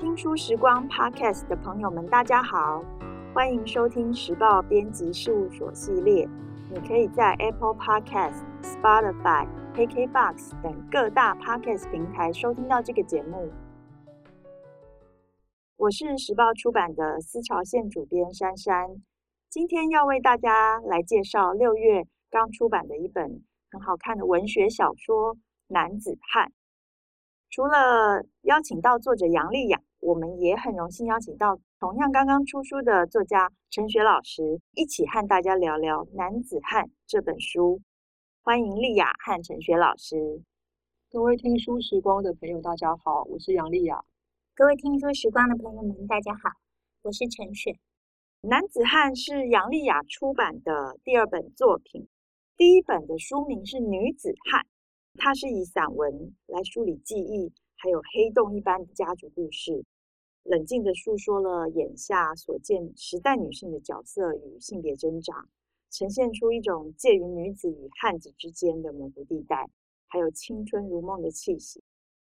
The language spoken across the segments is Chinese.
听书时光 Podcast 的朋友们，大家好，欢迎收听时报编辑事务所系列。你可以在 Apple Podcast、Spotify、KKBox 等各大 Podcast 平台收听到这个节目。我是时报出版的思潮线主编珊珊，今天要为大家来介绍六月刚出版的一本很好看的文学小说《男子汉》。除了邀请到作者杨丽雅，我们也很荣幸邀请到同样刚刚出书的作家陈雪老师，一起和大家聊聊《男子汉》这本书。欢迎丽雅和陈雪老师。各位听书时光的朋友，大家好，我是杨丽雅。各位听书时光的朋友们，大家好，我是陈雪。《男子汉》是杨丽雅出版的第二本作品，第一本的书名是《女子汉》。它是以散文来梳理记忆，还有黑洞一般的家族故事，冷静地诉说了眼下所见时代女性的角色与性别挣扎，呈现出一种介于女子与汉子之间的模糊地带，还有青春如梦的气息。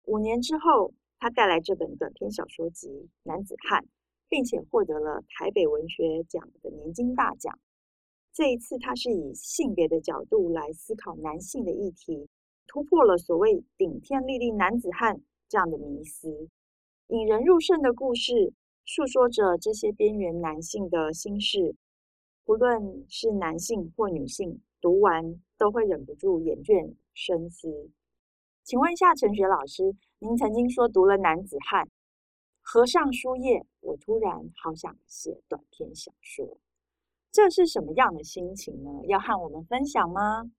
五年之后，他带来这本短篇小说集《男子汉》，并且获得了台北文学奖的年金大奖。这一次，他是以性别的角度来思考男性的议题。突破了所谓顶天立地男子汉这样的迷思，引人入胜的故事，诉说着这些边缘男性的心事。不论是男性或女性，读完都会忍不住眼倦深思。请问一下陈雪老师，您曾经说读了男子汉，合上书页，我突然好想写短篇小说，这是什么样的心情呢？要和我们分享吗？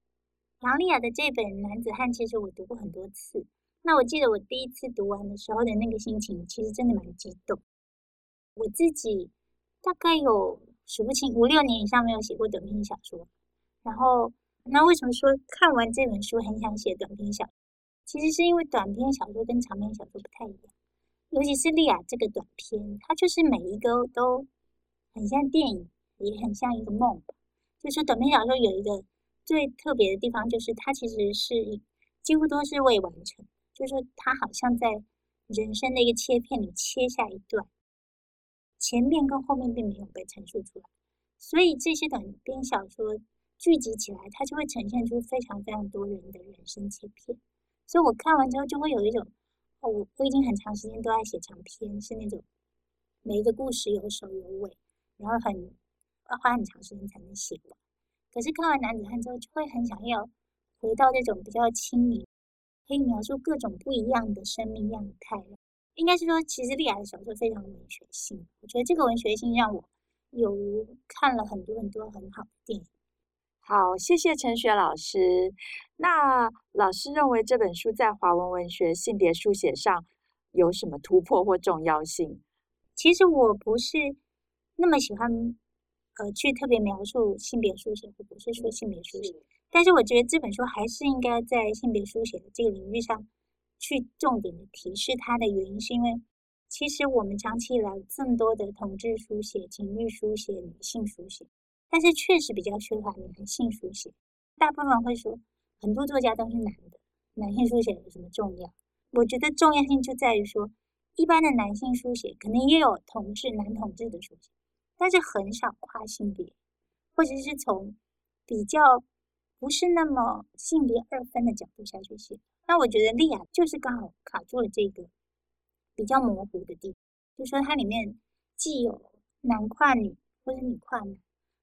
杨丽雅的这本《男子汉》，其实我读过很多次。那我记得我第一次读完的时候的那个心情，其实真的蛮激动。我自己大概有数不清五六年以上没有写过短篇小说。然后，那为什么说看完这本书很想写短篇小说？其实是因为短篇小说跟长篇小说不太一样，尤其是丽雅这个短篇，它就是每一个都很像电影，也很像一个梦。就是短篇小说有一个。最特别的地方就是，它其实是几乎都是未完成，就是说它好像在人生的一个切片里切下一段，前面跟后面并没有被陈述出来，所以这些短篇小说聚集起来，它就会呈现出非常非常多人的人生切片。所以我看完之后就会有一种，哦，我我已经很长时间都在写长篇，是那种每一个故事有首有尾，然后很要花很长时间才能写完。可是看完男子汉之后，就会很想要回到这种比较轻盈，可以描述各种不一样的生命样态。应该是说，其实丽雅的小说非常文学性，我觉得这个文学性让我有看了很多很多很好的电影。好，谢谢陈雪老师。那老师认为这本书在华文文学性别书写上有什么突破或重要性？其实我不是那么喜欢。呃，去特别描述性别书写，或不是说性别书写，但是我觉得这本书还是应该在性别书写的这个领域上去重点的提示它的原因，是因为其实我们长期以来这么多的同志书写、情欲书写、女性书写，但是确实比较缺乏男性书写。大部分会说，很多作家都是男的，男性书写有什么重要？我觉得重要性就在于说，一般的男性书写可能也有同志、男同志的书写。但是很少跨性别，或者是从比较不是那么性别二分的角度下去写。那我觉得丽雅就是刚好卡住了这个比较模糊的地方，就说它里面既有男跨女，或者女跨男，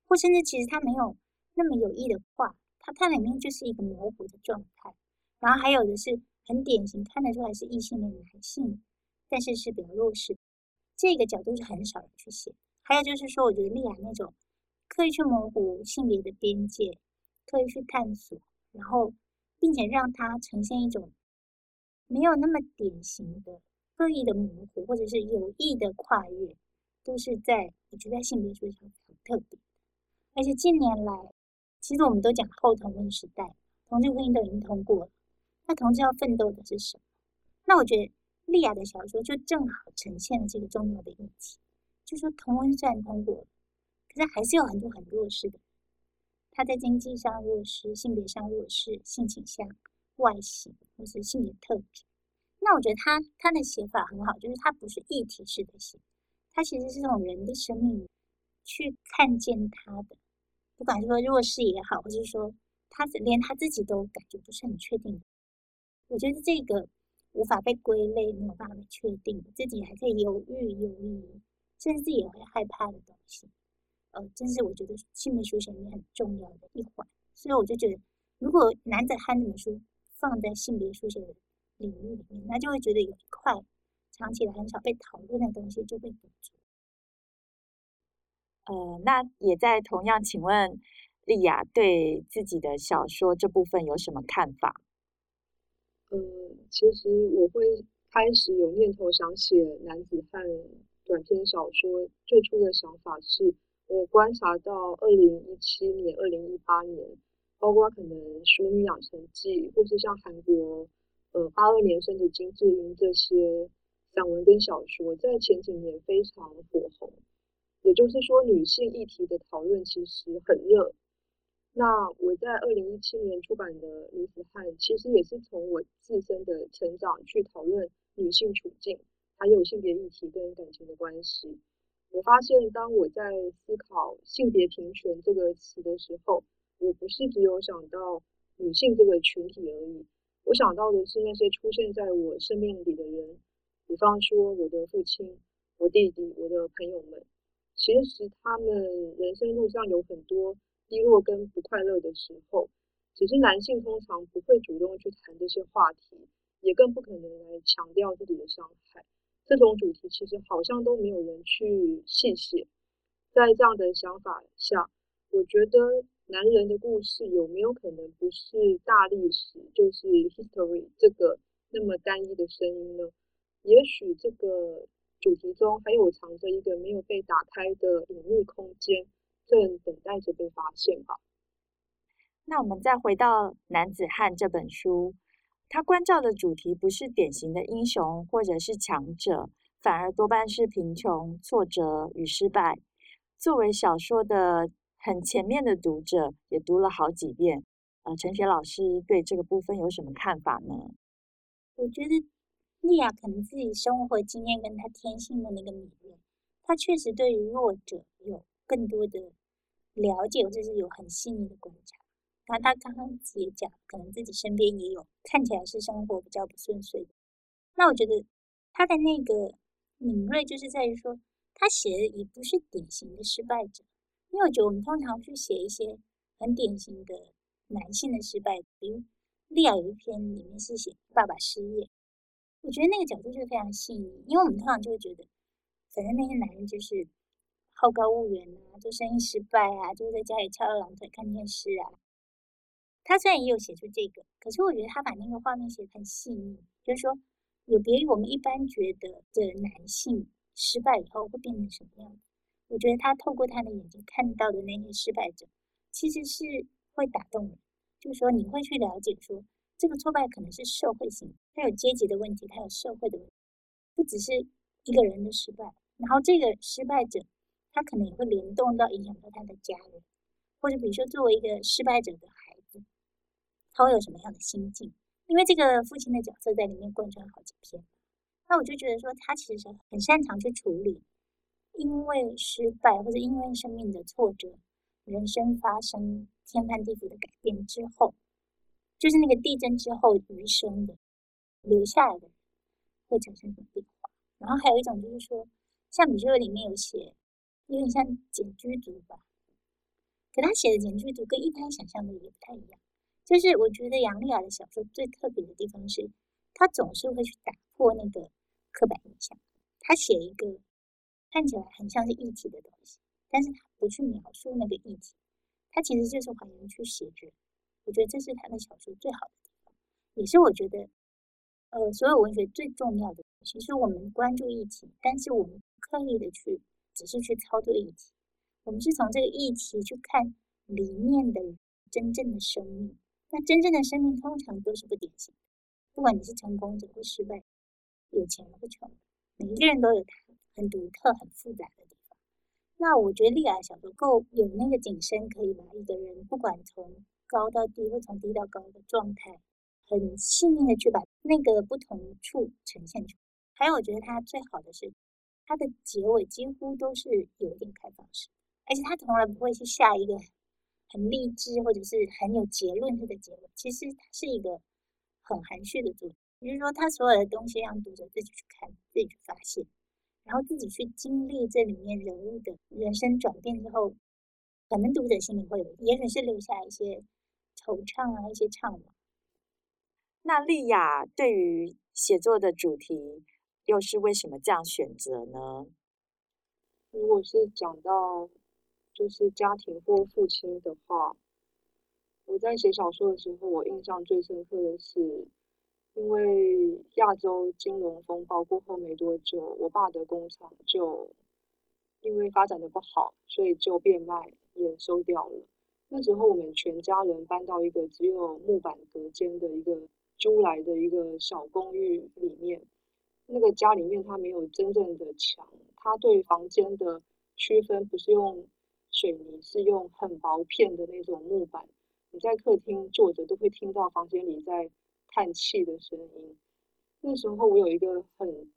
或甚至其实它没有那么有意的跨，它它里面就是一个模糊的状态。然后还有的是很典型，看得出来是异性的男性，但是是比较弱势，这个角度是很少人去写。还有就是说，我觉得丽雅那种刻意去模糊性别的边界，刻意去探索，然后并且让它呈现一种没有那么典型的刻意的模糊，或者是有意的跨越，都是在我觉得在性别主义上很特别。而且近年来，其实我们都讲后同婚时代，同志婚姻都已经通过了，那同志要奋斗的是什么？那我觉得丽雅的小说就正好呈现了这个重要的议题。就说同婚虽然通过，可是还是有很多很弱势的。他在经济上弱势，性别上弱势，性倾向、外形或是性别特质，那我觉得他他的写法很好，就是他不是议题式的写，他其实是从人的生命去看见他的，不管是说弱势也好，或是说他连他自己都感觉不是很确定。我觉得这个无法被归类，没有办法被确定，自己还在犹豫犹豫，甚至也会害怕的东西，呃，真是我觉得性别书写里面很重要的一环。所以我就觉得，如果男子汉这本书放在性别书写的领域里面，那就会觉得有一块藏起来很少被讨论的东西就被堵住。呃，那也在同样，请问莉亚对自己的小说这部分有什么看法？嗯、呃，其实我会开始有念头想写男子汉短篇小说，最初的想法是我观察到二零一七年、二零一八年，包括可能《淑女养成记》，或是像韩国。呃，八二年生的金智英这些散文跟小说，在前几年非常火红。也就是说，女性议题的讨论其实很热。那我在二零一七年出版的《女子汉》，其实也是从我自身的成长去讨论女性处境，还有性别议题跟感情的关系。我发现，当我在思考性别平权这个词的时候，我不是只有想到女性这个群体而已。我想到的是那些出现在我生命里的人，比方说我的父亲、我弟弟、我的朋友们。其实他们人生路上有很多低落跟不快乐的时候，只是男性通常不会主动去谈这些话题，也更不可能来强调自己的伤害。这种主题其实好像都没有人去细写。在这样的想法下，我觉得。男人的故事有没有可能不是大历史，就是 history 这个那么单一的声音呢？也许这个主题中还有藏着一个没有被打开的隐秘空间，正等待着被发现吧。那我们再回到《男子汉》这本书，他关照的主题不是典型的英雄或者是强者，反而多半是贫穷、挫折与失败。作为小说的。很前面的读者也读了好几遍，呃，陈雪老师对这个部分有什么看法呢？我觉得莉亚可能自己生活经验跟她天性的那个敏锐，她确实对于弱者有更多的了解，或者是有很细腻的观察。那他刚刚也讲，可能自己身边也有看起来是生活比较不顺遂的。那我觉得他的那个敏锐，就是在于说，他写的也不是典型的失败者。因为我觉得我们通常去写一些很典型的男性的失败，比如莉亚有一篇里面是写爸爸失业，我觉得那个角度就非常细腻。因为我们通常就会觉得，反正那些男人就是好高骛远啊，做生意失败啊，就在家里翘二郎腿看电视啊。他虽然也有写出这个，可是我觉得他把那个画面写得很细腻，就是说有别于我们一般觉得的男性失败以后会变成什么样。我觉得他透过他的眼睛看到的那些失败者，其实是会打动人。就是说，你会去了解说，这个挫败可能是社会性，他有阶级的问题，他有社会的问题，不只是一个人的失败。然后这个失败者，他可能也会联动到影响到他的家人，或者比如说作为一个失败者的孩，他会有什么样的心境？因为这个父亲的角色在里面贯穿好几篇，那我就觉得说，他其实很擅长去处理。因为失败或者因为生命的挫折，人生发生天翻地覆的改变之后，就是那个地震之后余生的留下来的人会产生什么变化？然后还有一种就是说，像比如说里面有写，有点像简居族吧，可他写的简居族跟一般想象的也不太一样。就是我觉得杨丽雅的小说最特别的地方是，他总是会去打破那个刻板印象，他写一个。看起来很像是议题的东西，但是他不去描述那个议题，他其实就是还原去写着。我觉得这是他的小说最好的地方，也是我觉得，呃，所有文学最重要的。其实我们关注议题，但是我们刻意的去只是去操作议题，我们是从这个议题去看里面的真正的生命。那真正的生命通常都是不典型的，不管你是成功者或失败，有钱或穷，每一个人都有他。很独特、很复杂的地方。那我觉得莉亚小说够有那个景深，可以把一个人不管从高到低，或从低到高的状态，很细腻的去把那个不同处呈现出来。还有，我觉得它最好的是，它的结尾几乎都是有点开放式，而且它从来不会去下一个很励志或者是很有结论式的结尾。其实它是一个很含蓄的作品，也就是说，它所有的东西让读者自己去看，自己去发现，然后自己去经历这里面人物的人生转变之后，可能读者心里会有，也许是留下一些惆怅啊，一些怅惘。那莉雅对于写作的主题，又是为什么这样选择呢？如果是讲到就是家庭或父亲的话，我在写小说的时候，我印象最深刻的是，因为亚洲金融风暴过后没多久，我爸的工厂就因为发展的不好，所以就变卖也收掉了。那时候我们全家人搬到一个只有木板隔间的一个。租来的一个小公寓里面，那个家里面它没有真正的墙，它对房间的区分不是用水泥，是用很薄片的那种木板。你在客厅坐着都会听到房间里在叹气的声音。那时候我有一个很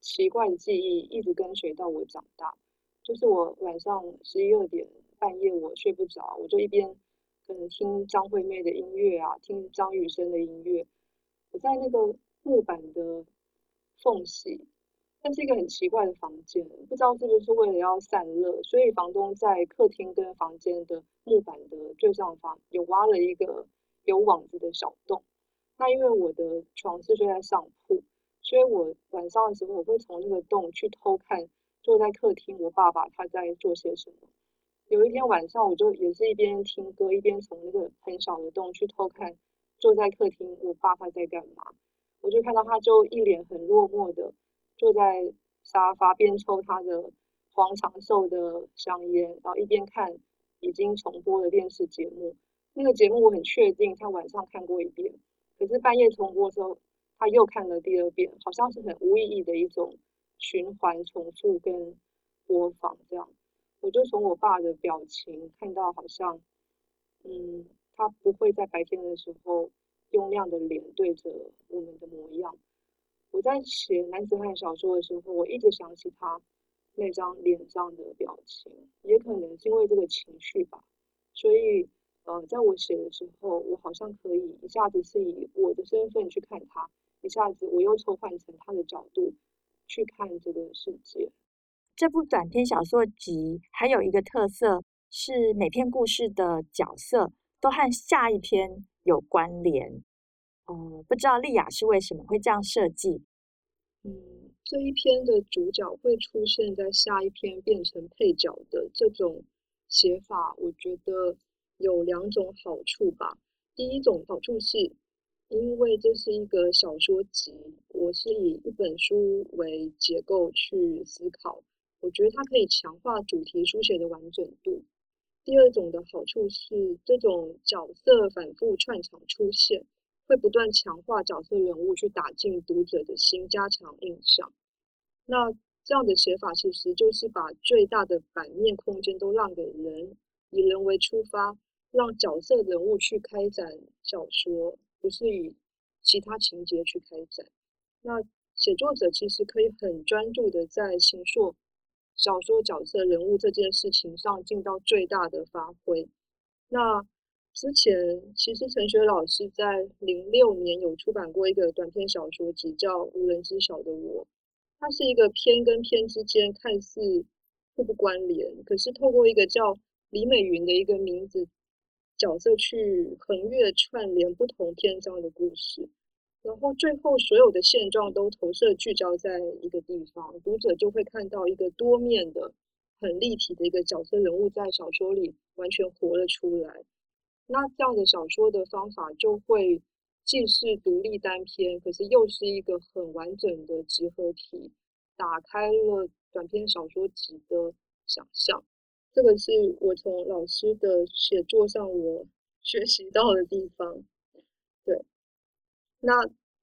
奇怪的记忆，一直跟随到我长大，就是我晚上十一二点半夜我睡不着，我就一边可能听张惠妹的音乐啊，听张雨生的音乐。我在那个木板的缝隙，那是一个很奇怪的房间，不知道是不是为了要散热，所以房东在客厅跟房间的木板的最上方有挖了一个有网子的小洞。那因为我的床是睡在上铺，所以我晚上的时候我会从那个洞去偷看坐在客厅我爸爸他在做些什么。有一天晚上，我就也是一边听歌一边从那个很小的洞去偷看。坐在客厅，我爸他在干嘛？我就看到他就一脸很落寞的坐在沙发边抽他的黄长寿的香烟，然后一边看已经重播的电视节目。那个节目我很确定他晚上看过一遍，可是半夜重播的时候他又看了第二遍，好像是很无意义的一种循环重复跟播放这样。我就从我爸的表情看到好像，嗯。他不会在白天的时候用那样的脸对着我们的模样。我在写男子汉小说的时候，我一直想起他那张脸上的表情，也可能是因为这个情绪吧。所以，呃，在我写的时候，我好像可以一下子是以我的身份去看他，一下子我又抽换成他的角度去看这个世界。这部短篇小说集还有一个特色是每篇故事的角色。都和下一篇有关联，哦、嗯，不知道丽雅是为什么会这样设计？嗯，这一篇的主角会出现在下一篇变成配角的这种写法，我觉得有两种好处吧。第一种好处是，因为这是一个小说集，我是以一本书为结构去思考，我觉得它可以强化主题书写的完整度。第二种的好处是，这种角色反复串场出现，会不断强化角色人物，去打进读者的心，加强印象。那这样的写法其实就是把最大的版面空间都让给人，以人为出发，让角色人物去开展小说，不是以其他情节去开展。那写作者其实可以很专注的在形塑。小说角色人物这件事情上尽到最大的发挥。那之前其实陈雪老师在零六年有出版过一个短篇小说集，叫《无人知晓的我》。它是一个篇跟篇之间看似互不关联，可是透过一个叫李美云的一个名字角色去横越串联不同篇章的故事。然后最后，所有的现状都投射聚焦在一个地方，读者就会看到一个多面的、很立体的一个角色人物在小说里完全活了出来。那这样的小说的方法就会既是独立单篇，可是又是一个很完整的集合体，打开了短篇小说集的想象。这个是我从老师的写作上我 学习到的地方，对。那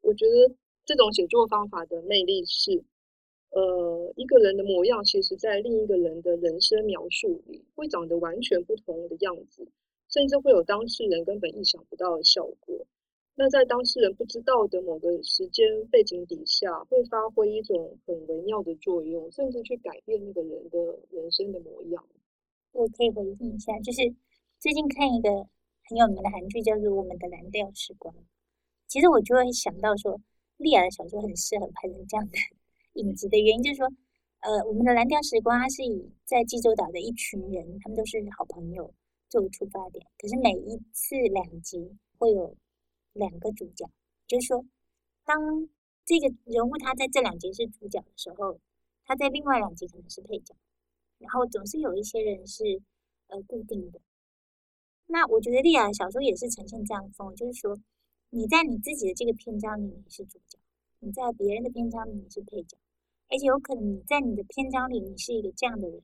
我觉得这种写作方法的魅力是，呃，一个人的模样，其实在另一个人的人生描述里，会长得完全不同的样子，甚至会有当事人根本意想不到的效果。那在当事人不知道的某个时间背景底下，会发挥一种很微妙的作用，甚至去改变那个人的人生的模样。我可以回应一下，就是最近看一个很有名的韩剧，叫做《我们的蓝调时光》。其实我就会想到说，莉亚的小说很适合拍成这样的 影集的原因，就是说，呃，《我们的蓝调时光》它是以在济州岛的一群人，他们都是好朋友作为出发点，可是每一次两集会有。两个主角，就是说，当这个人物他在这两集是主角的时候，他在另外两集可能是配角，然后总是有一些人是呃固定的。那我觉得莉亚小说也是呈现这样的风，就是说，你在你自己的这个篇章里你是主角，你在别人的篇章里你是配角，而且有可能你在你的篇章里你是一个这样的人，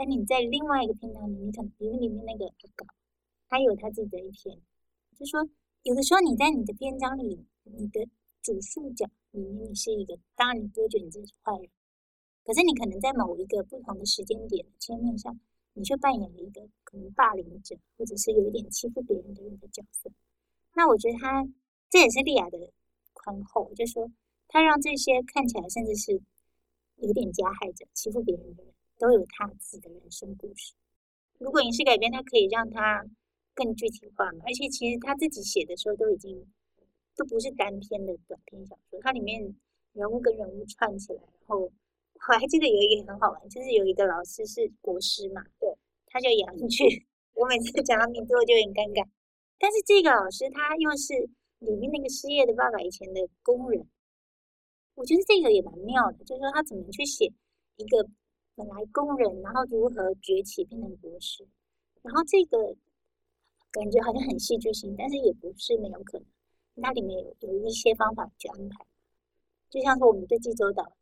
但你在另外一个篇章里，你可能比如里面那个阿搞，他有他自己的一篇，就说。有的时候，你在你的篇章里，你的主视角里面，你是一个，当然你不会觉得你自己是坏人，可是你可能在某一个不同的时间点、切面上，你却扮演了一个可能霸凌者，或者是有一点欺负别人的人的角色。那我觉得他这也是莉亚的宽厚，就说他让这些看起来甚至是有点加害者、欺负别人的人都有他自己的人生故事。如果影视改编，他可以让他。更具体化嘛，而且其实他自己写的时候都已经都不是单篇的短篇小说，它里面人物跟人物串起来，然后我还记得有一个很好玩，就是有一个老师是国师嘛，对，他叫杨俊，我每次讲他名字我就很尴尬，但是这个老师他又是里面那个失业的爸爸以前的工人，我觉得这个也蛮妙的，就是说他怎么去写一个本来工人，然后如何崛起变成博士，然后这个。感觉好像很戏剧性，但是也不是没有可能。它里面有有一些方法去安排，就像说我们对济州岛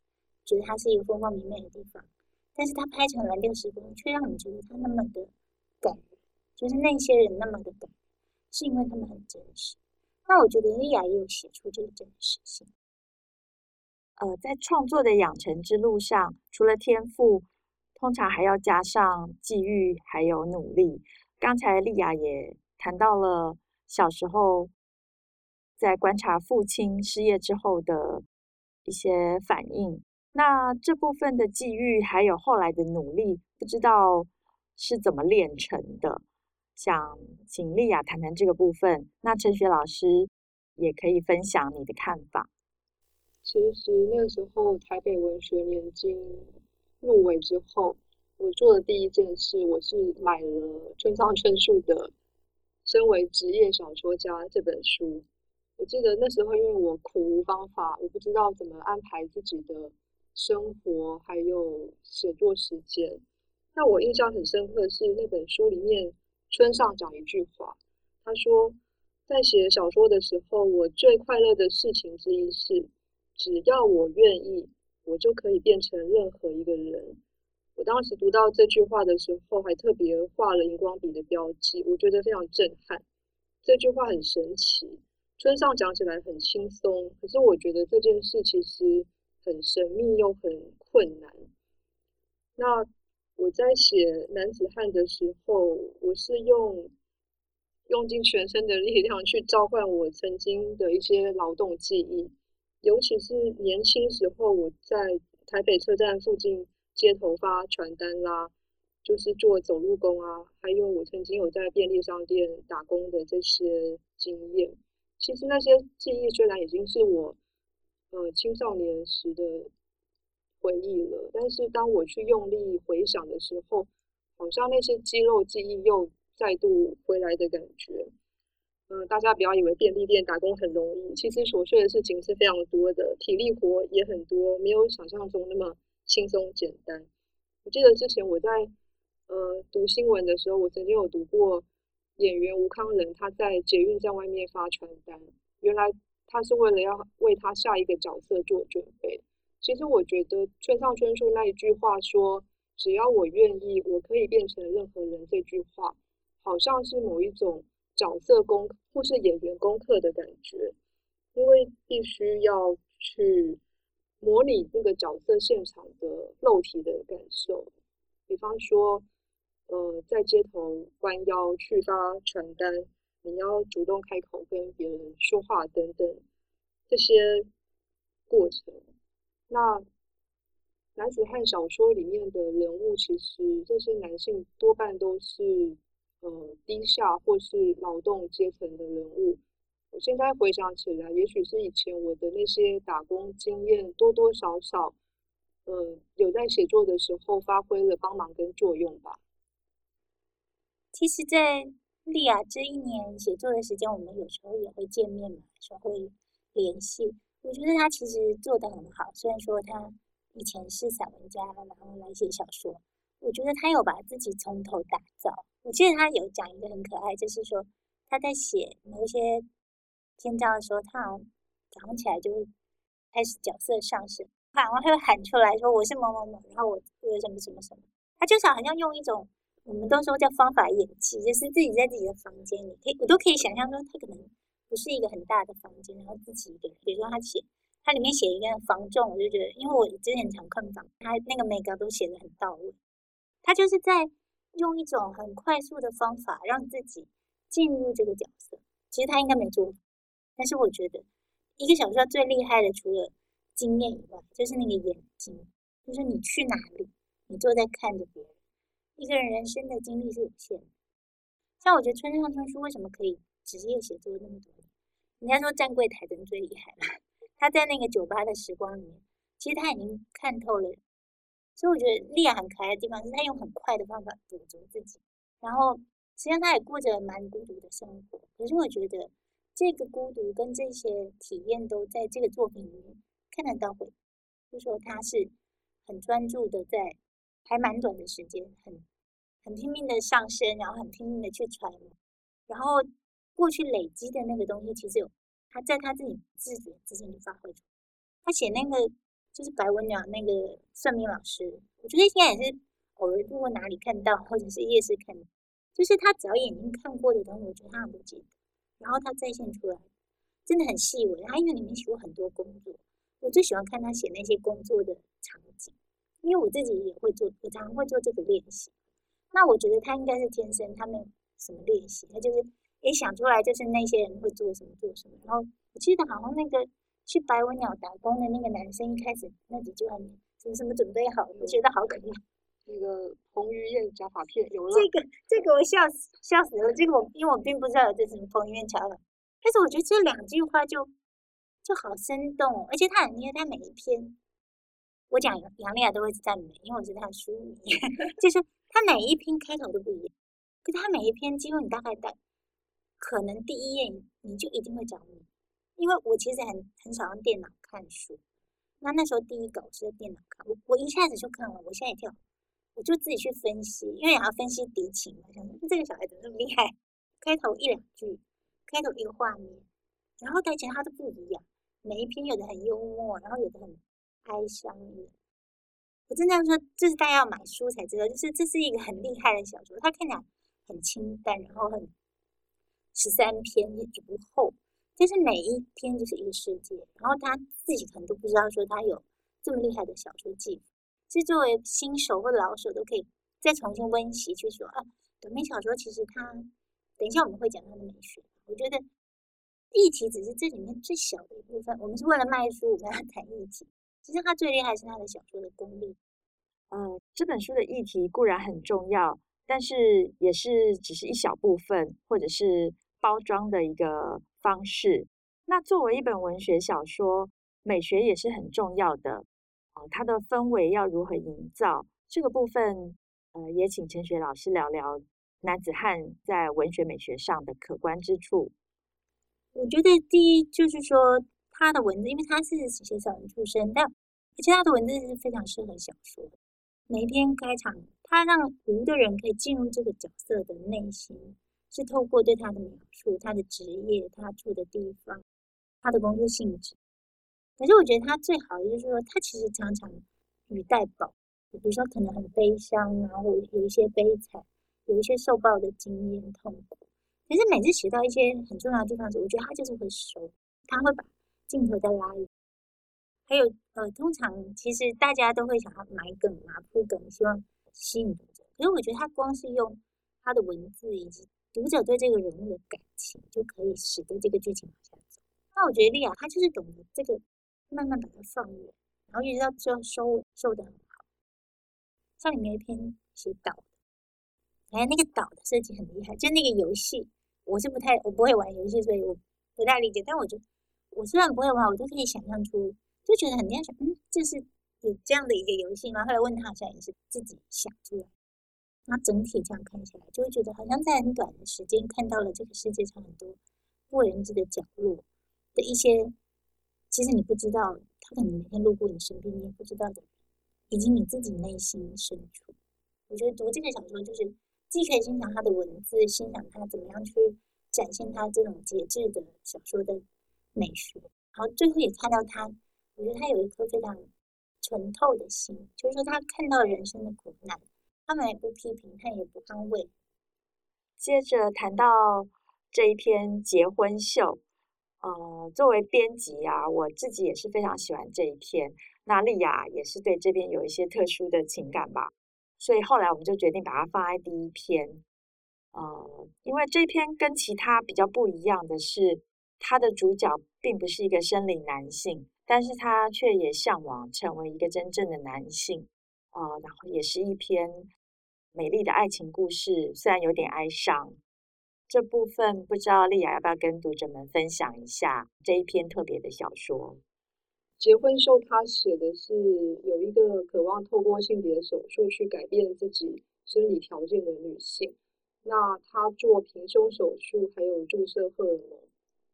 觉得它是一个风光明媚的地方，但是它拍成蓝调时光，却让你觉得它那么的感人，就是那些人那么的感人，是因为他们很真实。那我觉得莉亚也有写出这个真实性。呃，在创作的养成之路上，除了天赋，通常还要加上际遇，还有努力。刚才莉亚也谈到了小时候在观察父亲失业之后的一些反应，那这部分的际遇还有后来的努力，不知道是怎么练成的，想请莉亚谈谈这个部分。那陈雪老师也可以分享你的看法。其实那时候台北文学年金入围之后。我做的第一件事，我是买了村上春树的《身为职业小说家》这本书。我记得那时候，因为我苦无方法，我不知道怎么安排自己的生活，还有写作时间。那我印象很深刻的是那本书里面，村上讲一句话，他说，在写小说的时候，我最快乐的事情之一是，只要我愿意，我就可以变成任何一个人。我当时读到这句话的时候，还特别画了荧光笔的标记，我觉得非常震撼。这句话很神奇，村上讲起来很轻松，可是我觉得这件事其实很神秘又很困难。那我在写男子汉的时候，我是用用尽全身的力量去召唤我曾经的一些劳动记忆，尤其是年轻时候我在台北车站附近。街头发传单啦，就是做走路工啊，还有我曾经有在便利商店打工的这些经验。其实那些记忆虽然已经是我呃青少年时的回忆了，但是当我去用力回想的时候，好像那些肌肉记忆又再度回来的感觉。嗯、大家不要以为便利店打工很容易，其实琐碎的事情是非常多的，体力活也很多，没有想象中那么。轻松简单。我记得之前我在呃读新闻的时候，我曾经有读过演员吴康仁他在捷运站外面发传单，原来他是为了要为他下一个角色做准备。其实我觉得村上春树那一句话说“只要我愿意，我可以变成任何人”这句话，好像是某一种角色功或是演员功课的感觉，因为必须要去。模拟那个角色现场的肉体的感受，比方说，呃，在街头弯腰去发传单，你要主动开口跟别人说话等等这些过程。那男子汉小说里面的人物，其实这些男性多半都是呃低下或是劳动阶层的人物。我现在回想起来，也许是以前我的那些打工经验多多少少，呃，有在写作的时候发挥了帮忙跟作用吧。其实，在莉亚这一年写作的时间，我们有时候也会见面嘛，有时候会联系。我觉得他其实做得很好，虽然说他以前是散文家，然后来写小说，我觉得他有把自己从头打造。我记得他有讲一个很可爱，就是说他在写某一些。篇章的时候，他好像早上起来就会开始角色上升，然后他会喊出来说：“我是某某某，然后我做什么什么什么。”他就想好像用一种我们都说叫方法演技，就是自己在自己的房间里，可以我都可以想象说他可能不是一个很大的房间，然后自己一个人，比如说他写他里面写一个房仲，我就觉得，因为我之前常看房，他那个每个都写的很到位，他就是在用一种很快速的方法让自己进入这个角色。其实他应该没做。但是我觉得，一个小说最厉害的，除了经验以外，就是那个眼睛，就是你去哪里，你坐在看着别人。一个人人生的经历是有限的，像我觉得村上春树为什么可以职业写作那么多年？人家说站柜台的人最厉害了，他在那个酒吧的时光里面，其实他已经看透了。所以我觉得莉亚很可爱的地方是，她用很快的方法捕捉自己，然后实际上她也过着蛮孤独的生活。可是我觉得。这个孤独跟这些体验都在这个作品里面看得到，回，就说他是很专注的，在还蛮短的时间，很很拼命的上升，然后很拼命的去揣摩，然后过去累积的那个东西，其实有他在他自己自觉之间就发挥出来。他写那个就是白文鸟那个算命老师，我觉得应该也是偶尔路过哪里看到，或者是夜市看，就是他只要眼睛看过的东西，我觉得他很不记得。然后他再现出来，真的很细微。他因为里面写过很多工作，我最喜欢看他写那些工作的场景，因为我自己也会做，我常常会做这个练习。那我觉得他应该是天生，他没有什么练习，他就是也想出来，就是那些人会做什么做什么。然后我记得好像那个去白文鸟打工的那个男生，一开始那几句话，什么什么准备好，我觉得好可爱。那个彭于晏假发片有了，这个这个我笑死笑死了。这个我因为我并不知道有这什么彭于晏假发，但是我觉得这两句话就就好生动，而且他很厉害，他每一篇我讲杨丽亚都会赞美，因为我是他的书迷，就是他每一篇开头都不一样，可是他每一篇几乎你大概在可能第一页你就一定会着迷，因为我其实很很少用电脑看书，那那时候第一稿是在电脑看，我我一下子就看了，我吓一跳。我就自己去分析，因为也要分析敌情嘛。想说这个小孩怎么那么厉害？开头一两句，开头一个画面，然后台前他都不一样。每一篇有的很幽默，然后有的很哀伤的。我真的要说，这是大家要买书才知道，就是这是一个很厉害的小说。它看起来很清淡，然后很十三篇也不厚，就是每一篇就是一个世界。然后他自己可能都不知道说他有这么厉害的小说技法。其实作为新手或老手都可以再重新温习去说啊，短篇小说其实它，等一下我们会讲它的美学。我觉得议题只是这里面最小的一部分。我们是为了卖书，我们要谈议题。其实他最厉害是他的小说的功力。呃，这本书的议题固然很重要，但是也是只是一小部分，或者是包装的一个方式。那作为一本文学小说，美学也是很重要的。它的氛围要如何营造？这个部分，呃，也请陈雪老师聊聊男子汉在文学美学上的可观之处。我觉得第一就是说，他的文字，因为他是写散文出身，但而且他的文字是非常适合小说的。每一篇开场，他让读的人可以进入这个角色的内心，是透过对他的描述、他的职业、他住的地方、他的工作性质。可是我觉得他最好的就是说，他其实常常语带饱，比如说可能很悲伤，然后有一些悲惨，有一些受暴的经验痛苦。可是每次写到一些很重要的地方的时候，我觉得他就是会收，他会把镜头再拉远。还有呃，通常其实大家都会想要埋梗嘛，铺梗，希望吸引读者。可是我觉得他光是用他的文字以及读者对这个人物的感情就可以使得这个剧情往下走。那我觉得莉亚她就是懂得这个，慢慢把它放远，然后一直到最后收尾收得很好。像里面一篇写岛的，哎，那个岛的设计很厉害，就那个游戏，我是不太我不会玩游戏，所以我不太理解。但我觉得我虽然不会玩，我都可以想象出，就觉得很厉害。嗯，这是有这样的一个游戏吗？后来问他，好像也是自己想出来。那整体这样看起来，就会觉得好像在很短的时间看到了这个世界上很多不为人知的角落的一些，其实你不知道，他可能每天路过你身边，你也不知道的，以及你自己内心深处。我觉得读这个小说，就是既可以欣赏他的文字，欣赏他怎么样去展现他这种节制的小说的美学，然后最后也看到他，我觉得他有一颗非常纯透的心，就是说他看到人生的苦难。他们也不批评，他也不安慰。接着谈到这一篇结婚秀，呃，作为编辑啊，我自己也是非常喜欢这一篇。那莉亚也是对这边有一些特殊的情感吧，所以后来我们就决定把它放在第一篇。呃，因为这篇跟其他比较不一样的是，它的主角并不是一个生理男性，但是他却也向往成为一个真正的男性。呃，然后也是一篇。美丽的爱情故事虽然有点哀伤，这部分不知道丽雅要不要跟读者们分享一下这一篇特别的小说。结婚秀，他写的是有一个渴望透过性别手术去改变自己生理条件的女性，那她做平胸手术还有注射荷尔蒙，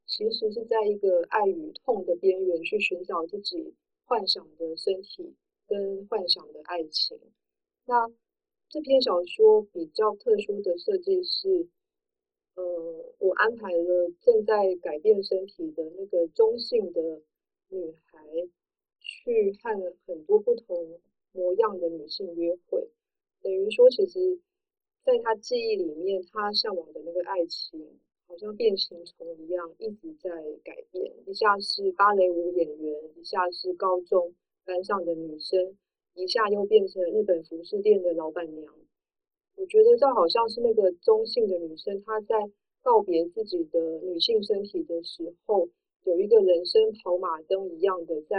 其实是在一个爱与痛的边缘去寻找自己幻想的身体跟幻想的爱情。那这篇小说比较特殊的设计是，呃，我安排了正在改变身体的那个中性的女孩，去和很多不同模样的女性约会。等于说，其实在她记忆里面，她向往的那个爱情，好像变形虫一样，一直在改变。一下是芭蕾舞演员，一下是高中班上的女生。一下又变成日本服饰店的老板娘，我觉得这好像是那个中性的女生，她在告别自己的女性身体的时候，有一个人生跑马灯一样的在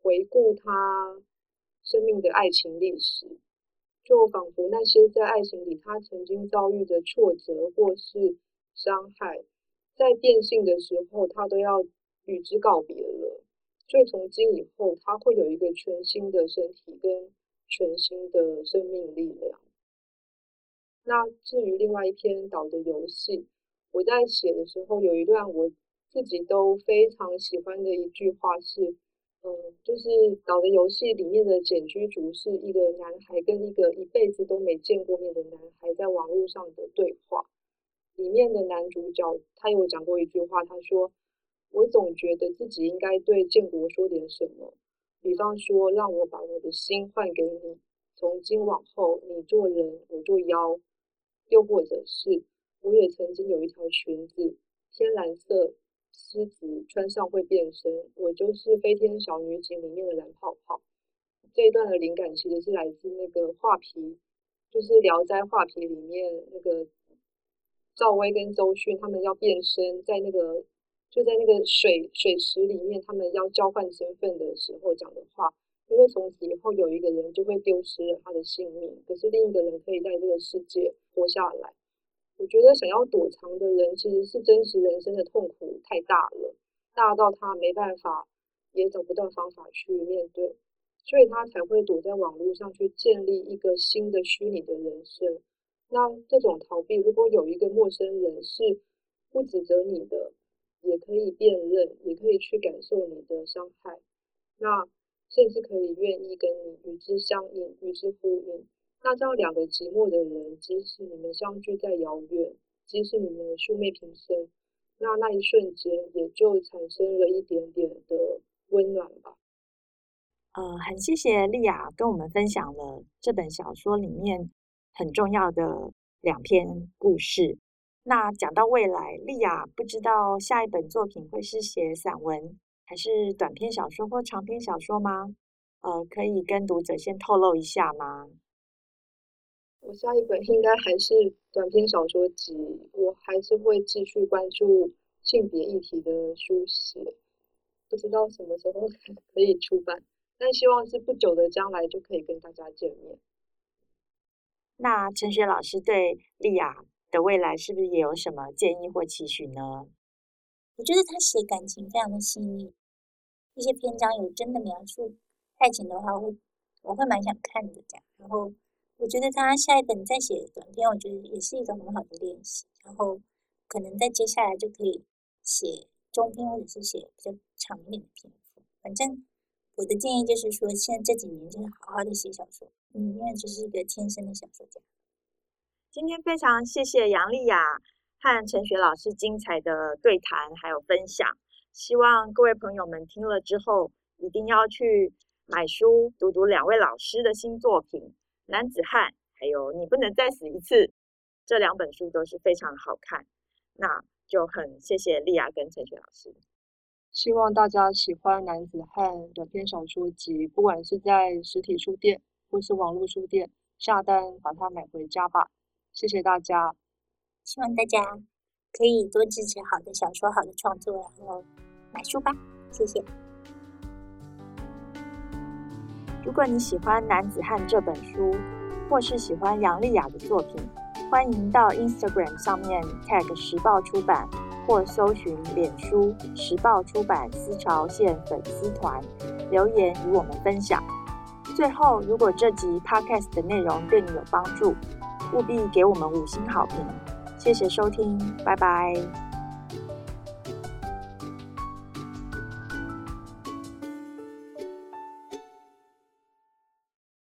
回顾她生命的爱情历史，就仿佛那些在爱情里她曾经遭遇的挫折或是伤害，在变性的时候，她都要与之告别了。所以从今以后，他会有一个全新的身体跟全新的生命力量。那至于另外一篇岛的游戏，我在写的时候有一段我自己都非常喜欢的一句话是，嗯，就是岛的游戏里面的简居竹是一个男孩跟一个一辈子都没见过面的男孩在网络上的对话。里面的男主角他有讲过一句话，他说。我总觉得自己应该对建国说点什么，比方说，让我把我的心换给你，从今往后你做人，我做妖。又或者是，我也曾经有一条裙子，天蓝色，狮子穿上会变身，我就是飞天小女警里面的蓝泡泡。这一段的灵感其实是来自那个画皮，就是《聊斋》画皮里面那个赵薇跟周迅他们要变身，在那个。就在那个水水池里面，他们要交换身份的时候讲的话，因为从此以后有一个人就会丢失了他的性命，可是另一个人可以在这个世界活下来。我觉得想要躲藏的人其实是真实人生的痛苦太大了，大到他没办法，也找不到方法去面对，所以他才会躲在网络上去建立一个新的虚拟的人生。那这种逃避，如果有一个陌生人是不指责你的。也可以辨认，也可以去感受你的伤害，那甚至可以愿意跟你与之相应、与之呼应。那这样两个寂寞的人，即使你们相距再遥远，即使你们素昧平生，那那一瞬间也就产生了一点点的温暖吧。呃，很谢谢莉亚跟我们分享了这本小说里面很重要的两篇故事。那讲到未来，莉亚不知道下一本作品会是写散文，还是短篇小说或长篇小说吗？呃，可以跟读者先透露一下吗？呃，我下一本应该还是短篇小说集，我还是会继续关注性别议题的书写，不知道什么时候 可以出版，但希望是不久的将来就可以跟大家见面。那陈雪老师对莉亚的未来是不是也有什么建议或期许呢？我觉得他写感情非常的细腻，一些篇章有真的描述爱情的话，会我会蛮想看的这样。然后我觉得他下一本再写短篇，我觉得也是一个很好的练习。然后可能在接下来就可以写中篇或者是写比较长一点的篇幅。反正我的建议就是说，现在这几年就是好好的写小说，嗯，因为这是一个天生的小说家。今天非常谢谢杨丽亚和陈雪老师精彩的对谈还有分享，希望各位朋友们听了之后一定要去买书读读两位老师的新作品《男子汉》还有《你不能再死一次》，这两本书都是非常好看。那就很谢谢丽亚跟陈雪老师，希望大家喜欢《男子汉》短篇小说集，不管是在实体书店或是网络书店下单把它买回家吧。谢谢大家。希望大家可以多支持好的小说、好的创作，然后买书吧。谢谢。如果你喜欢《男子汉》这本书，或是喜欢杨丽雅的作品，欢迎到 Instagram 上面 tag 时报出版，或搜寻脸书时报出版思潮线粉丝团留言与我们分享。最后，如果这集 Podcast 的内容对你有帮助，务必给我们五星好评。谢谢收听，拜拜。